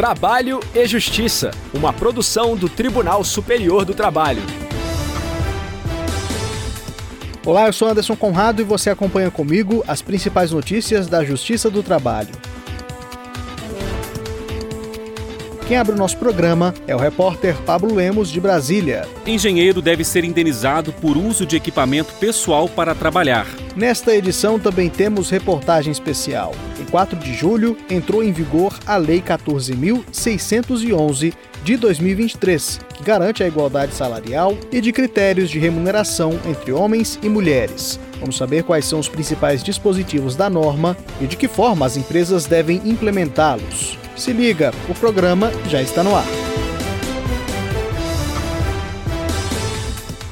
Trabalho e Justiça, uma produção do Tribunal Superior do Trabalho. Olá, eu sou Anderson Conrado e você acompanha comigo as principais notícias da Justiça do Trabalho. Quem abre o nosso programa é o repórter Pablo Lemos, de Brasília. Engenheiro deve ser indenizado por uso de equipamento pessoal para trabalhar. Nesta edição também temos reportagem especial. Em 4 de julho, entrou em vigor a Lei 14.611 de 2023, que garante a igualdade salarial e de critérios de remuneração entre homens e mulheres. Vamos saber quais são os principais dispositivos da norma e de que forma as empresas devem implementá-los. Se liga, o programa já está no ar.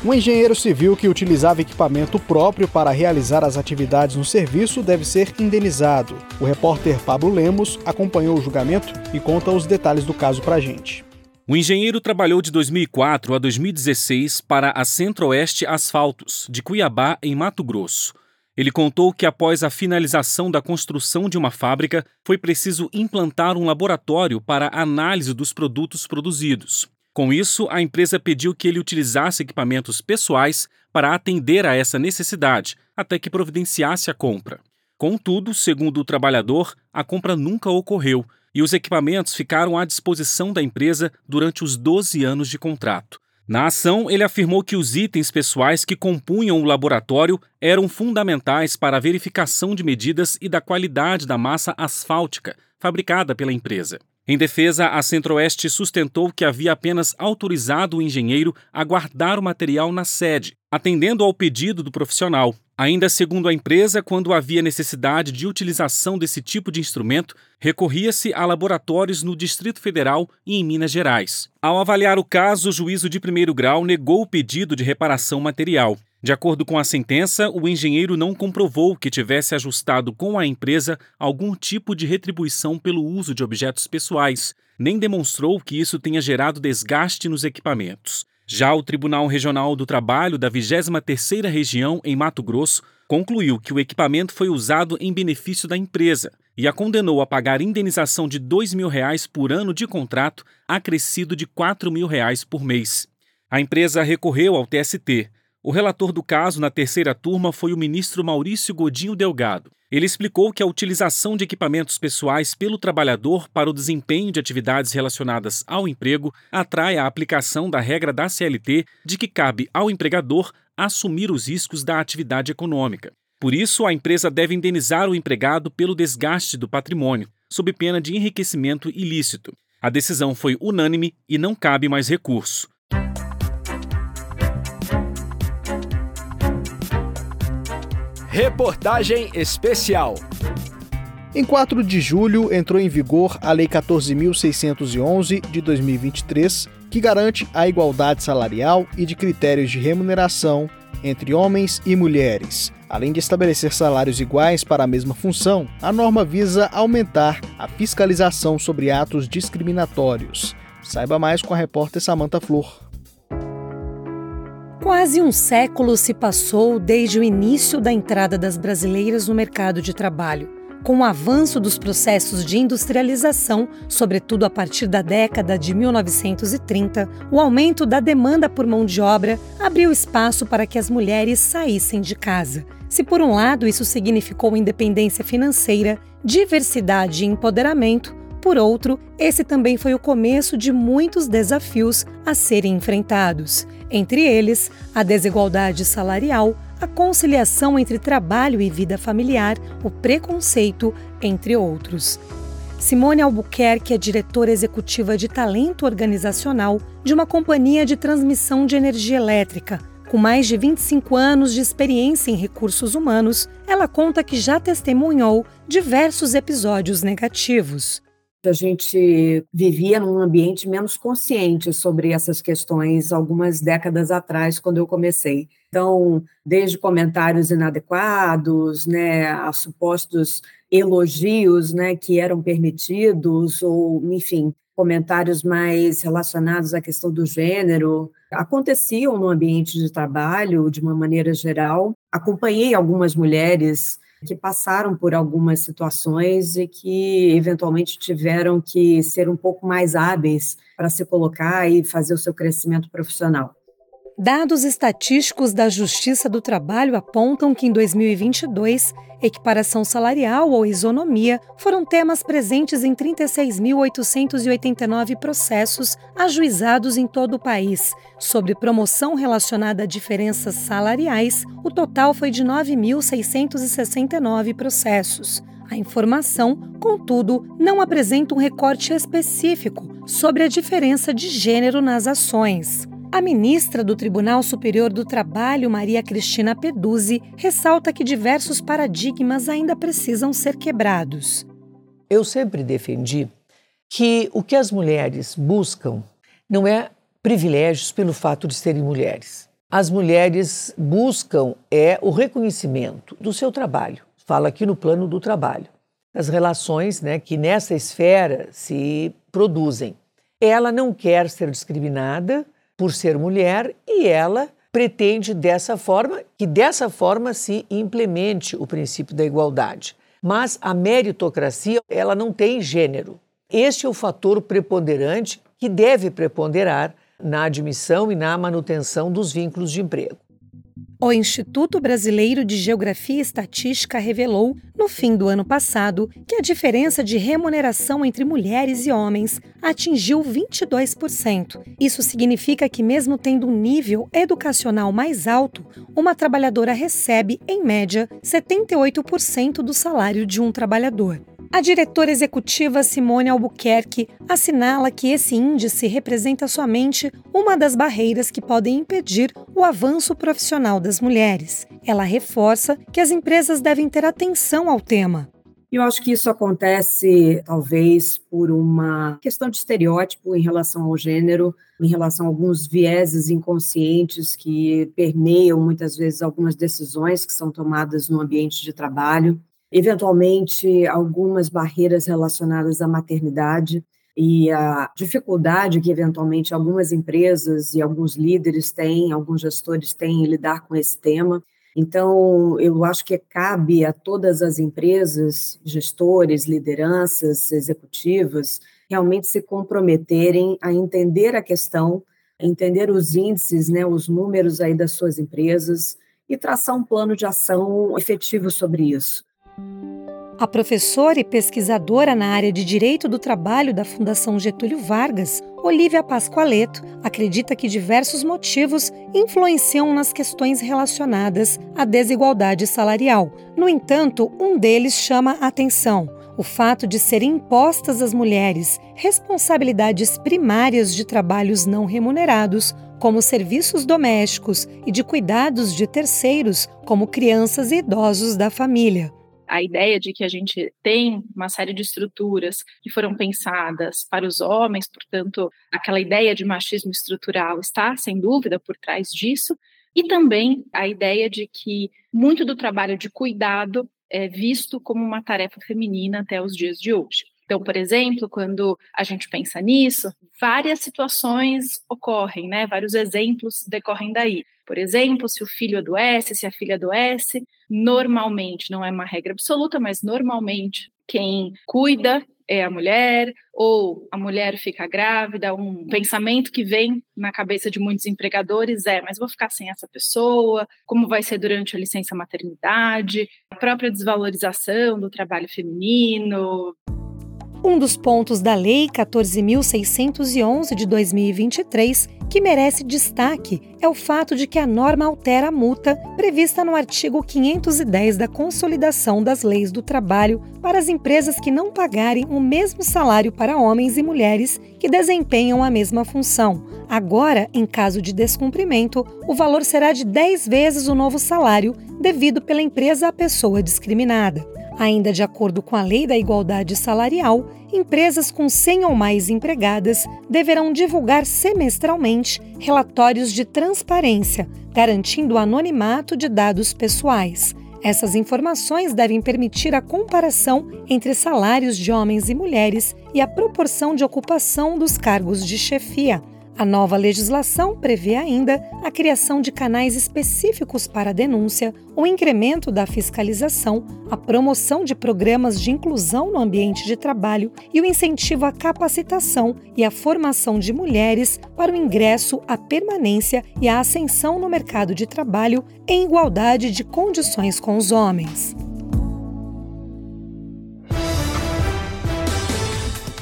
Um engenheiro civil que utilizava equipamento próprio para realizar as atividades no serviço deve ser indenizado. O repórter Pablo Lemos acompanhou o julgamento e conta os detalhes do caso para a gente. O engenheiro trabalhou de 2004 a 2016 para a Centro-Oeste Asfaltos, de Cuiabá, em Mato Grosso. Ele contou que após a finalização da construção de uma fábrica, foi preciso implantar um laboratório para análise dos produtos produzidos. Com isso, a empresa pediu que ele utilizasse equipamentos pessoais para atender a essa necessidade, até que providenciasse a compra. Contudo, segundo o trabalhador, a compra nunca ocorreu e os equipamentos ficaram à disposição da empresa durante os 12 anos de contrato. Na ação, ele afirmou que os itens pessoais que compunham o laboratório eram fundamentais para a verificação de medidas e da qualidade da massa asfáltica fabricada pela empresa. Em defesa, a Centro-Oeste sustentou que havia apenas autorizado o engenheiro a guardar o material na sede, atendendo ao pedido do profissional. Ainda segundo a empresa, quando havia necessidade de utilização desse tipo de instrumento, recorria-se a laboratórios no Distrito Federal e em Minas Gerais. Ao avaliar o caso, o juízo de primeiro grau negou o pedido de reparação material. De acordo com a sentença, o engenheiro não comprovou que tivesse ajustado com a empresa algum tipo de retribuição pelo uso de objetos pessoais, nem demonstrou que isso tenha gerado desgaste nos equipamentos. Já o Tribunal Regional do Trabalho da 23ª Região em Mato Grosso concluiu que o equipamento foi usado em benefício da empresa e a condenou a pagar indenização de 2 mil reais por ano de contrato, acrescido de 4 mil reais por mês. A empresa recorreu ao TST, o relator do caso na terceira turma foi o ministro Maurício Godinho Delgado. Ele explicou que a utilização de equipamentos pessoais pelo trabalhador para o desempenho de atividades relacionadas ao emprego atrai a aplicação da regra da CLT de que cabe ao empregador assumir os riscos da atividade econômica. Por isso, a empresa deve indenizar o empregado pelo desgaste do patrimônio, sob pena de enriquecimento ilícito. A decisão foi unânime e não cabe mais recurso. Reportagem especial. Em 4 de julho entrou em vigor a Lei 14.611 de 2023, que garante a igualdade salarial e de critérios de remuneração entre homens e mulheres. Além de estabelecer salários iguais para a mesma função, a norma visa aumentar a fiscalização sobre atos discriminatórios. Saiba mais com a repórter Samanta Flor. Quase um século se passou desde o início da entrada das brasileiras no mercado de trabalho. Com o avanço dos processos de industrialização, sobretudo a partir da década de 1930, o aumento da demanda por mão de obra abriu espaço para que as mulheres saíssem de casa. Se, por um lado, isso significou independência financeira, diversidade e empoderamento, por outro, esse também foi o começo de muitos desafios a serem enfrentados, entre eles a desigualdade salarial, a conciliação entre trabalho e vida familiar, o preconceito, entre outros. Simone Albuquerque é diretora executiva de talento organizacional de uma companhia de transmissão de energia elétrica. Com mais de 25 anos de experiência em recursos humanos, ela conta que já testemunhou diversos episódios negativos a gente vivia num ambiente menos consciente sobre essas questões algumas décadas atrás, quando eu comecei. Então, desde comentários inadequados, né, a supostos elogios, né, que eram permitidos, ou, enfim, comentários mais relacionados à questão do gênero, aconteciam no ambiente de trabalho de uma maneira geral. Acompanhei algumas mulheres que passaram por algumas situações e que eventualmente tiveram que ser um pouco mais hábeis para se colocar e fazer o seu crescimento profissional. Dados estatísticos da Justiça do Trabalho apontam que em 2022, equiparação salarial ou isonomia foram temas presentes em 36.889 processos ajuizados em todo o país. Sobre promoção relacionada a diferenças salariais, o total foi de 9.669 processos. A informação, contudo, não apresenta um recorte específico sobre a diferença de gênero nas ações. A ministra do Tribunal Superior do Trabalho, Maria Cristina Peduzzi, ressalta que diversos paradigmas ainda precisam ser quebrados. Eu sempre defendi que o que as mulheres buscam não é privilégios pelo fato de serem mulheres. As mulheres buscam é o reconhecimento do seu trabalho. Fala aqui no plano do trabalho. As relações né, que nessa esfera se produzem. Ela não quer ser discriminada, por ser mulher e ela pretende dessa forma que dessa forma se implemente o princípio da igualdade. Mas a meritocracia, ela não tem gênero. Este é o fator preponderante que deve preponderar na admissão e na manutenção dos vínculos de emprego. O Instituto Brasileiro de Geografia e Estatística revelou, no fim do ano passado, que a diferença de remuneração entre mulheres e homens atingiu 22%. Isso significa que, mesmo tendo um nível educacional mais alto, uma trabalhadora recebe, em média, 78% do salário de um trabalhador. A diretora executiva Simone Albuquerque assinala que esse índice representa somente uma das barreiras que podem impedir o avanço profissional das mulheres. Ela reforça que as empresas devem ter atenção ao tema. Eu acho que isso acontece, talvez, por uma questão de estereótipo em relação ao gênero, em relação a alguns vieses inconscientes que permeiam muitas vezes algumas decisões que são tomadas no ambiente de trabalho eventualmente algumas barreiras relacionadas à maternidade e a dificuldade que eventualmente algumas empresas e alguns líderes têm, alguns gestores têm em lidar com esse tema. Então, eu acho que cabe a todas as empresas, gestores, lideranças, executivas, realmente se comprometerem a entender a questão, entender os índices, né, os números aí das suas empresas e traçar um plano de ação efetivo sobre isso. A professora e pesquisadora na área de Direito do Trabalho da Fundação Getúlio Vargas, Olivia Pascoaleto, acredita que diversos motivos influenciam nas questões relacionadas à desigualdade salarial. No entanto, um deles chama a atenção: o fato de serem impostas às mulheres responsabilidades primárias de trabalhos não remunerados, como serviços domésticos e de cuidados de terceiros, como crianças e idosos da família a ideia de que a gente tem uma série de estruturas que foram pensadas para os homens, portanto, aquela ideia de machismo estrutural está, sem dúvida, por trás disso, e também a ideia de que muito do trabalho de cuidado é visto como uma tarefa feminina até os dias de hoje. Então, por exemplo, quando a gente pensa nisso, várias situações ocorrem, né? Vários exemplos decorrem daí. Por exemplo, se o filho adoece, se a filha adoece, normalmente, não é uma regra absoluta, mas normalmente quem cuida é a mulher, ou a mulher fica grávida, um pensamento que vem na cabeça de muitos empregadores é: mas vou ficar sem essa pessoa, como vai ser durante a licença maternidade, a própria desvalorização do trabalho feminino. Um dos pontos da Lei 14.611 de 2023 que merece destaque é o fato de que a norma altera a multa prevista no artigo 510 da Consolidação das Leis do Trabalho para as empresas que não pagarem o mesmo salário para homens e mulheres que desempenham a mesma função. Agora, em caso de descumprimento, o valor será de 10 vezes o novo salário devido pela empresa à pessoa discriminada. Ainda de acordo com a Lei da Igualdade Salarial, empresas com 100 ou mais empregadas deverão divulgar semestralmente relatórios de transparência, garantindo o anonimato de dados pessoais. Essas informações devem permitir a comparação entre salários de homens e mulheres e a proporção de ocupação dos cargos de chefia. A nova legislação prevê ainda a criação de canais específicos para denúncia, o incremento da fiscalização, a promoção de programas de inclusão no ambiente de trabalho e o incentivo à capacitação e à formação de mulheres para o ingresso, a permanência e a ascensão no mercado de trabalho em igualdade de condições com os homens.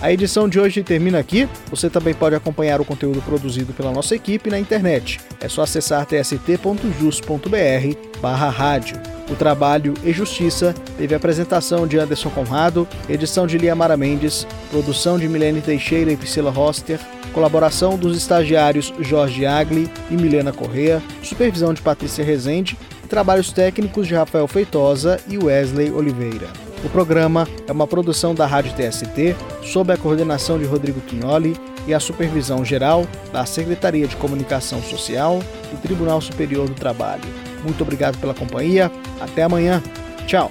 A edição de hoje termina aqui. Você também pode acompanhar o conteúdo produzido pela nossa equipe na internet. É só acessar tst.jus.br/rádio. O trabalho e Justiça teve apresentação de Anderson Conrado, edição de Liamara Mendes, produção de Milene Teixeira e Priscila Roster, colaboração dos estagiários Jorge Agli e Milena Correa, supervisão de Patrícia Rezende e trabalhos técnicos de Rafael Feitosa e Wesley Oliveira. O programa é uma produção da Rádio TST, sob a coordenação de Rodrigo Quignoli e a supervisão geral da Secretaria de Comunicação Social do Tribunal Superior do Trabalho. Muito obrigado pela companhia. Até amanhã. Tchau.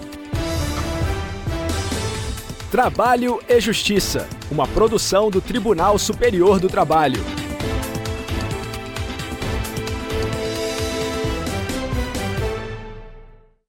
Trabalho e Justiça, uma produção do Tribunal Superior do Trabalho.